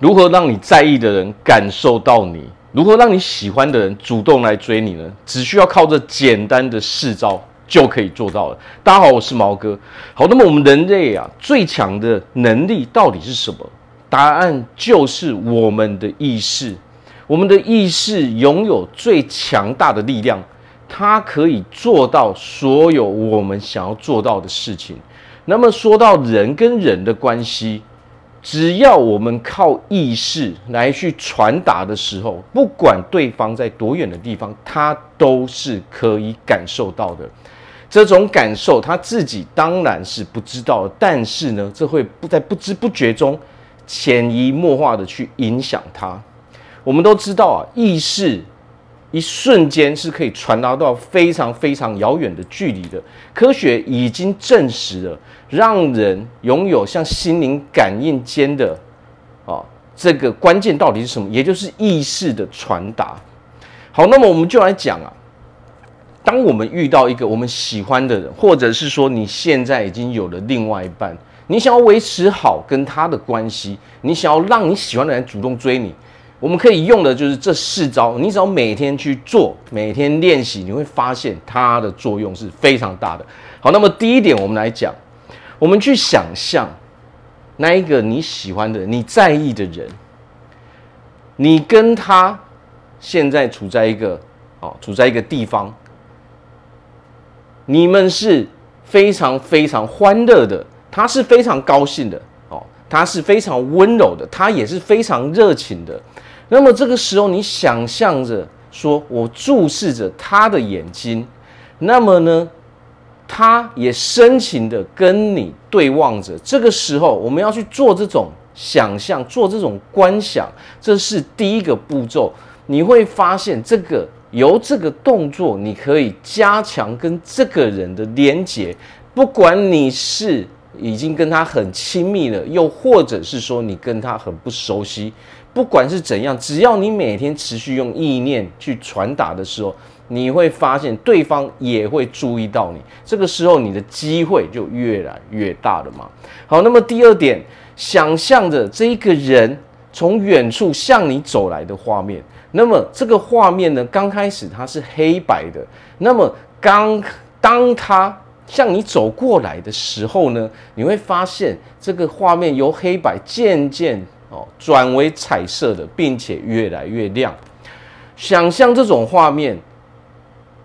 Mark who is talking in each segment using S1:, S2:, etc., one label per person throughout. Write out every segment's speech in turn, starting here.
S1: 如何让你在意的人感受到你？如何让你喜欢的人主动来追你呢？只需要靠着简单的四招就可以做到了。大家好，我是毛哥。好，那么我们人类啊，最强的能力到底是什么？答案就是我们的意识。我们的意识拥有最强大的力量，它可以做到所有我们想要做到的事情。那么说到人跟人的关系，只要我们靠意识来去传达的时候，不管对方在多远的地方，他都是可以感受到的。这种感受他自己当然是不知道，但是呢，这会不在不知不觉中潜移默化的去影响他。我们都知道啊，意识一瞬间是可以传达到非常非常遥远的距离的。科学已经证实了，让人拥有像心灵感应间的啊，这个关键到底是什么？也就是意识的传达。好，那么我们就来讲啊，当我们遇到一个我们喜欢的人，或者是说你现在已经有了另外一半，你想要维持好跟他的关系，你想要让你喜欢的人主动追你。我们可以用的就是这四招，你只要每天去做，每天练习，你会发现它的作用是非常大的。好，那么第一点，我们来讲，我们去想象那一个你喜欢的、你在意的人，你跟他现在处在一个哦，处在一个地方，你们是非常非常欢乐的，他是非常高兴的哦，他是非常温柔的，他也是非常热情的。那么这个时候，你想象着说，我注视着他的眼睛，那么呢，他也深情的跟你对望着。这个时候，我们要去做这种想象，做这种观想，这是第一个步骤。你会发现，这个由这个动作，你可以加强跟这个人的连接。不管你是已经跟他很亲密了，又或者是说你跟他很不熟悉。不管是怎样，只要你每天持续用意念去传达的时候，你会发现对方也会注意到你。这个时候，你的机会就越来越大了嘛。好，那么第二点，想象着这一个人从远处向你走来的画面。那么这个画面呢，刚开始它是黑白的。那么刚当他向你走过来的时候呢，你会发现这个画面由黑白渐渐。哦，转为彩色的，并且越来越亮。想象这种画面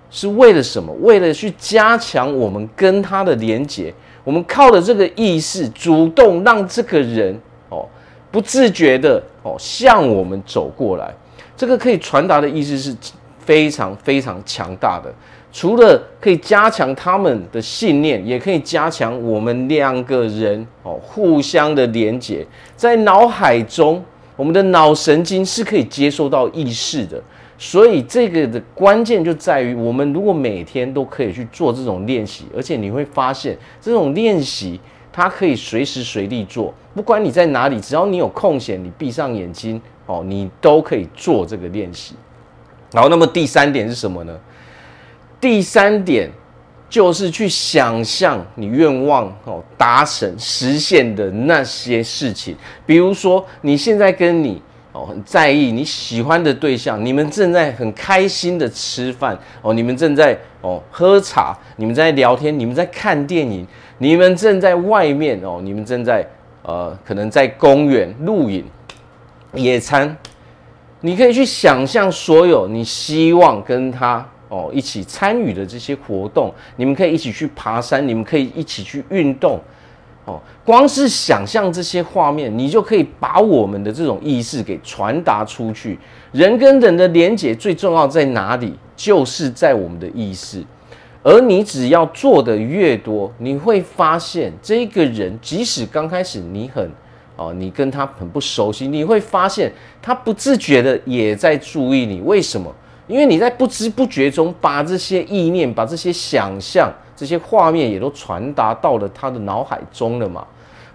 S1: 是为了什么？为了去加强我们跟他的连接。我们靠着这个意识，主动让这个人哦，不自觉的哦向我们走过来。这个可以传达的意思是非常非常强大的。除了可以加强他们的信念，也可以加强我们两个人哦互相的连接。在脑海中，我们的脑神经是可以接收到意识的，所以这个的关键就在于，我们如果每天都可以去做这种练习，而且你会发现，这种练习它可以随时随地做，不管你在哪里，只要你有空闲，你闭上眼睛哦，你都可以做这个练习。好，那么第三点是什么呢？第三点就是去想象你愿望哦达成实现的那些事情，比如说你现在跟你哦很在意你喜欢的对象，你们正在很开心的吃饭哦，你们正在哦喝茶，你们在聊天，你们在看电影，你们正在外面哦，你们正在呃可能在公园露营、野餐，你可以去想象所有你希望跟他。哦，一起参与的这些活动，你们可以一起去爬山，你们可以一起去运动。哦，光是想象这些画面，你就可以把我们的这种意识给传达出去。人跟人的连结最重要在哪里？就是在我们的意识。而你只要做的越多，你会发现这个人，即使刚开始你很哦，你跟他很不熟悉，你会发现他不自觉的也在注意你。为什么？因为你在不知不觉中把这些意念、把这些想象、这些画面也都传达到了他的脑海中了嘛。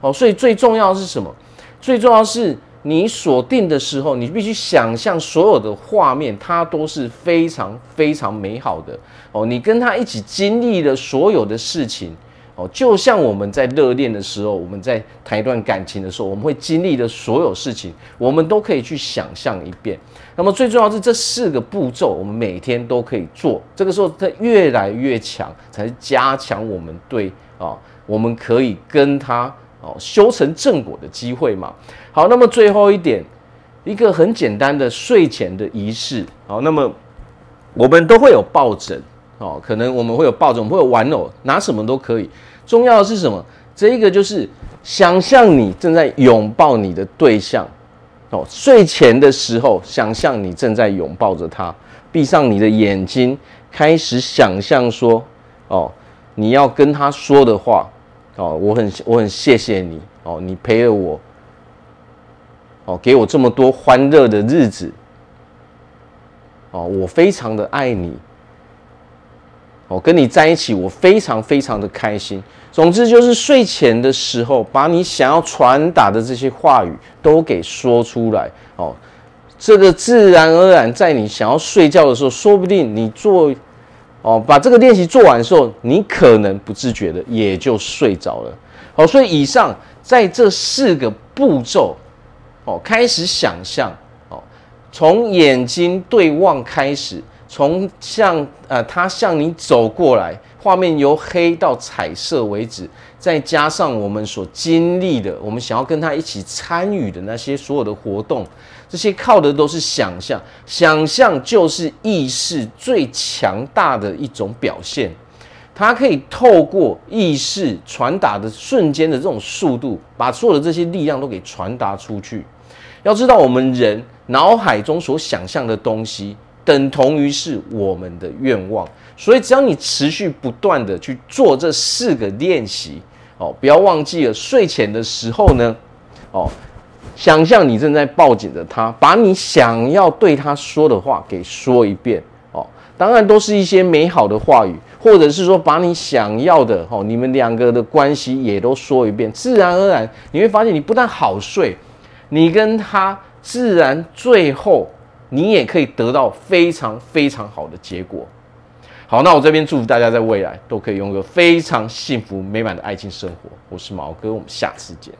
S1: 哦，所以最重要的是什么？最重要是你锁定的时候，你必须想象所有的画面，它都是非常非常美好的。哦，你跟他一起经历了所有的事情。哦，就像我们在热恋的时候，我们在谈一段感情的时候，我们会经历的所有事情，我们都可以去想象一遍。那么最重要是这四个步骤，我们每天都可以做。这个时候，它越来越强，才是加强我们对啊，我们可以跟他哦修成正果的机会嘛。好，那么最后一点，一个很简单的睡前的仪式。好，那么我们都会有抱枕哦，可能我们会有抱枕，我们会有玩偶，拿什么都可以。重要的是什么？这一个就是想象你正在拥抱你的对象。哦，睡前的时候，想象你正在拥抱着他，闭上你的眼睛，开始想象说，哦，你要跟他说的话，哦，我很我很谢谢你，哦，你陪了我，哦，给我这么多欢乐的日子，哦，我非常的爱你，哦，跟你在一起，我非常非常的开心。总之就是睡前的时候，把你想要传达的这些话语都给说出来哦。这个自然而然在你想要睡觉的时候，说不定你做哦，把这个练习做完的时候，你可能不自觉的也就睡着了。好，所以以上在这四个步骤哦，开始想象哦，从眼睛对望开始，从向呃他向你走过来。画面由黑到彩色为止，再加上我们所经历的，我们想要跟他一起参与的那些所有的活动，这些靠的都是想象。想象就是意识最强大的一种表现，它可以透过意识传达的瞬间的这种速度，把所有的这些力量都给传达出去。要知道，我们人脑海中所想象的东西，等同于是我们的愿望。所以，只要你持续不断的去做这四个练习，哦，不要忘记了睡前的时候呢，哦，想象你正在抱紧着他，把你想要对他说的话给说一遍，哦，当然都是一些美好的话语，或者是说把你想要的，哦，你们两个的关系也都说一遍，自然而然你会发现，你不但好睡，你跟他自然最后你也可以得到非常非常好的结果。好，那我这边祝福大家在未来都可以拥有非常幸福美满的爱情生活。我是毛哥，我们下次见。